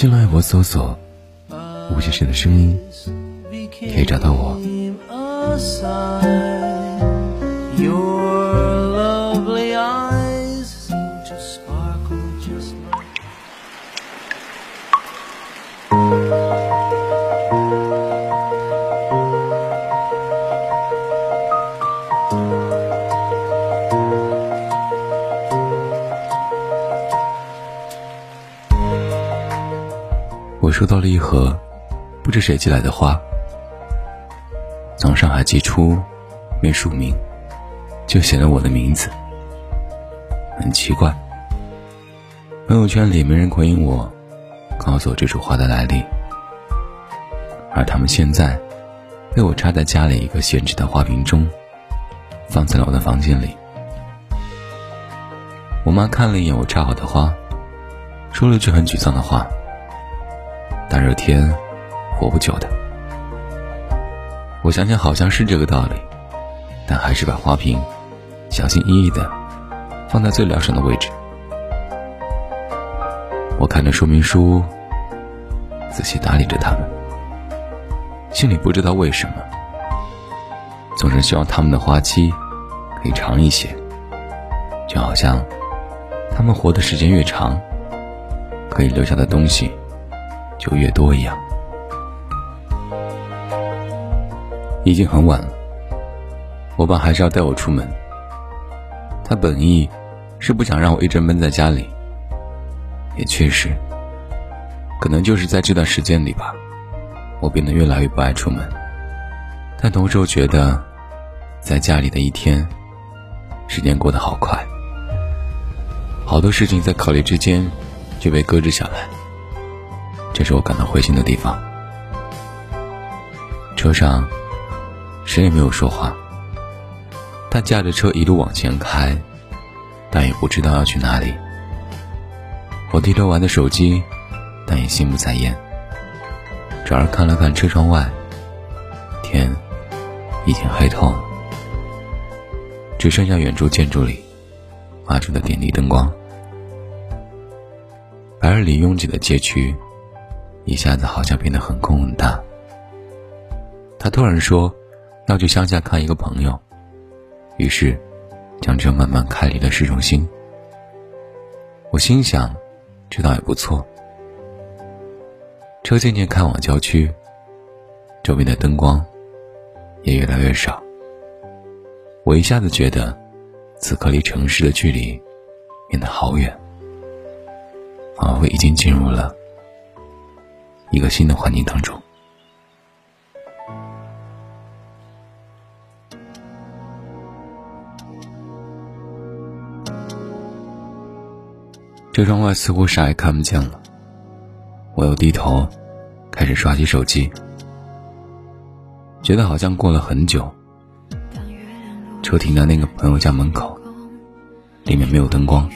新浪微博搜索“吴先生的声音”，可以找到我。收到了一盒不知谁寄来的花，从上海寄出，没署名，就写了我的名字。很奇怪，朋友圈里没人回应我，告诉我这束花的来历，而他们现在被我插在家里一个闲置的花瓶中，放在了我的房间里。我妈看了一眼我插好的花，说了句很沮丧的话。大热天，活不久的。我想想，好像是这个道理，但还是把花瓶小心翼翼的放在最凉爽的位置。我看着说明书，仔细打理着它们，心里不知道为什么，总是希望它们的花期可以长一些，就好像它们活的时间越长，可以留下的东西。就越多一样。已经很晚了，我爸还是要带我出门。他本意是不想让我一直闷在家里，也确实，可能就是在这段时间里吧，我变得越来越不爱出门。但同时又觉得，在家里的一天，时间过得好快，好多事情在考虑之间就被搁置下来。这是我感到灰心的地方。车上，谁也没有说话。他驾着车一路往前开，但也不知道要去哪里。我低头玩着手机，但也心不在焉。转而看了看车窗外，天已经黑透了，只剩下远处建筑里发出的点滴灯光。白日里拥挤的街区。一下子好像变得很空很大。他突然说要去乡下看一个朋友，于是将车慢慢开离了市中心。我心想，这倒也不错。车渐渐开往郊区，周边的灯光也越来越少。我一下子觉得，此刻离城市的距离变得好远，仿佛已经进入了。一个新的环境当中，车窗外似乎啥也看不见了。我又低头，开始刷起手机，觉得好像过了很久。车停在那个朋友家门口，里面没有灯光。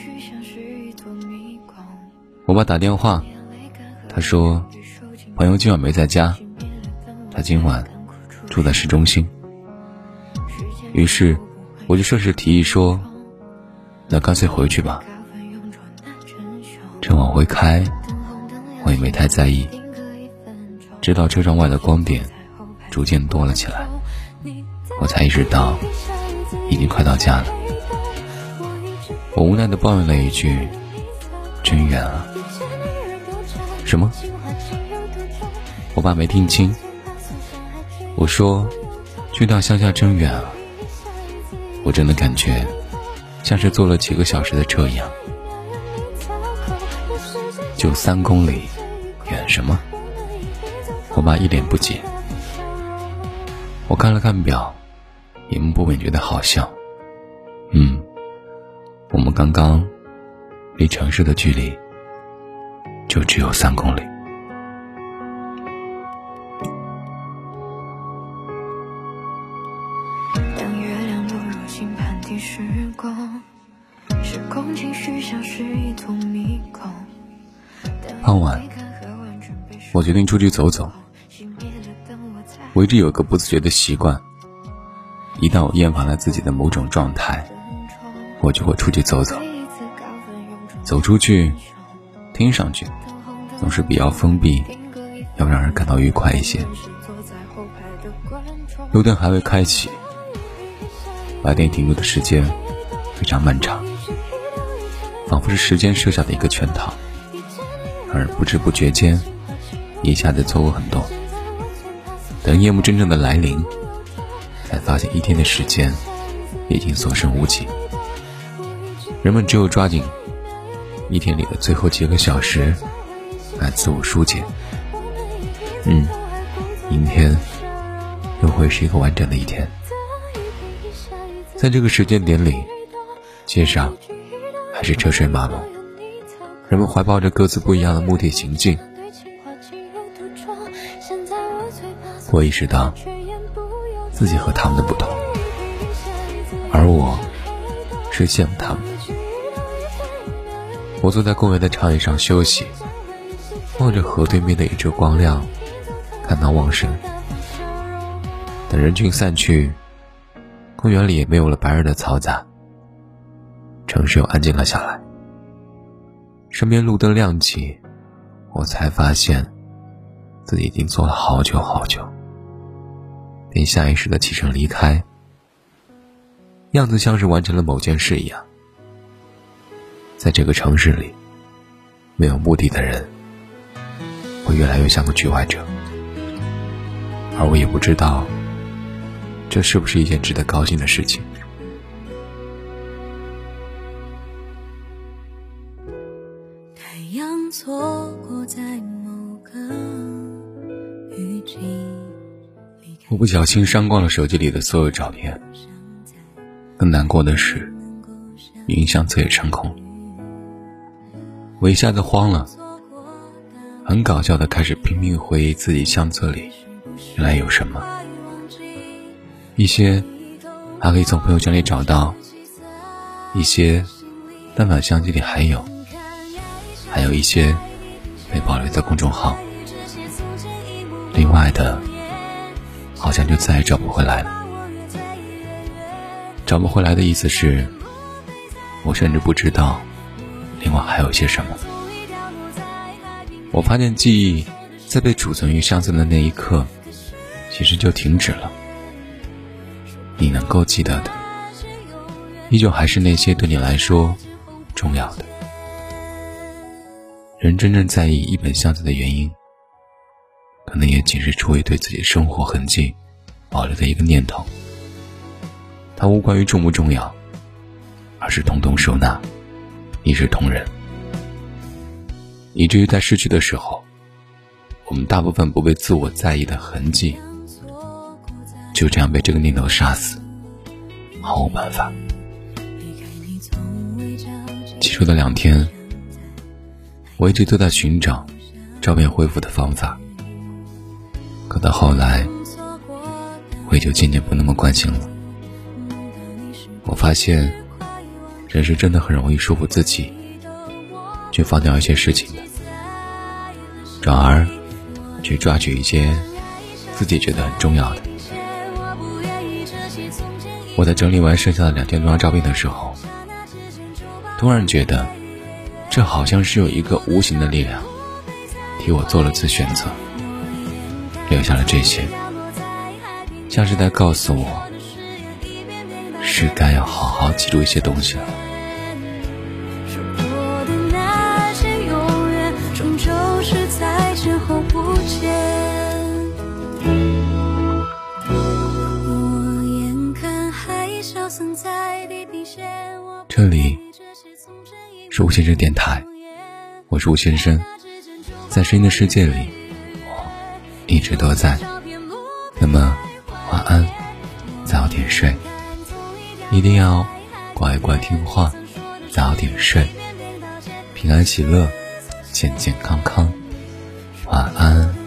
我爸打电话，他说。朋友今晚没在家，他今晚住在市中心。于是，我就顺势提议说：“那干脆回去吧。”车往回开，我也没太在意，直到车窗外的光点逐渐多了起来，我才意识到已经快到家了。我无奈的抱怨了一句：“真远啊！”什么？我爸没听清，我说：“去趟乡下真远啊！”我真的感觉像是坐了几个小时的车一样。就三公里，远什么？我爸一脸不解。我看了看表，荧幕不免觉得好笑。嗯，我们刚刚离城市的距离就只有三公里。傍晚，我决定出去走走。我一直有个不自觉的习惯，一旦我厌烦了自己的某种状态，我就会出去走走。走出去，听上去总是比较封闭，要让人感到愉快一些。路灯还未开启，白天停留的时间非常漫长，仿佛是时间设下的一个圈套，而不知不觉间，一下子错过很多。等夜幕真正的来临，才发现一天的时间已经所剩无几。人们只有抓紧一天里的最后几个小时来自我疏解。嗯，明天又会是一个完整的一天。在这个时间点里，街上还是车水马龙，人们怀抱着各自不一样的目的行进。我意识到自己和他们的不同，而我是羡慕他们。我坐在公园的长椅上休息，望着河对面的一处光亮，感到旺盛。等人群散去，公园里也没有了白日的嘈杂，城市又安静了下来。身边路灯亮起，我才发现自己已经坐了好久好久。便下意识的起身离开，样子像是完成了某件事一样。在这个城市里，没有目的的人，会越来越像个局外者，而我也不知道，这是不是一件值得高兴的事情。太阳错过在某个雨季。我不小心删光了手机里的所有照片，更难过的是，云相册也成空。我一下子慌了，很搞笑的开始拼命回忆自己相册里原来有什么，一些还可以从朋友圈里找到，一些单反相机里还有，还有一些被保留在公众号，另外的。好像就再也找不回来了。找不回来的意思是，我甚至不知道另外还有些什么。我发现记忆在被储存于相册的那一刻，其实就停止了。你能够记得的，依旧还是那些对你来说重要的。人真正在意一本相册的原因。可能也仅是出于对自己生活痕迹保留的一个念头，它无关于重不重要，而是统统收纳，一视同仁，以至于在失去的时候，我们大部分不被自我在意的痕迹，就这样被这个念头杀死，毫无办法。起初的两天，我一直都在寻找照片恢复的方法。可到后来，我也就渐渐不那么关心了。我发现，人是真的很容易说服自己，去放掉一些事情的，转而去抓取一些自己觉得很重要的。我在整理完剩下的两千多张照片的时候，突然觉得，这好像是有一个无形的力量，替我做了次选择。留下了这些，像是在告诉我，是该要好好记录一些东西了。这里是吴先生电台，我是吴先生，在声音的世界里。我一直都在。那么，晚安，早点睡，一定要乖乖听话，早点睡，平安喜乐，健健康康，晚安。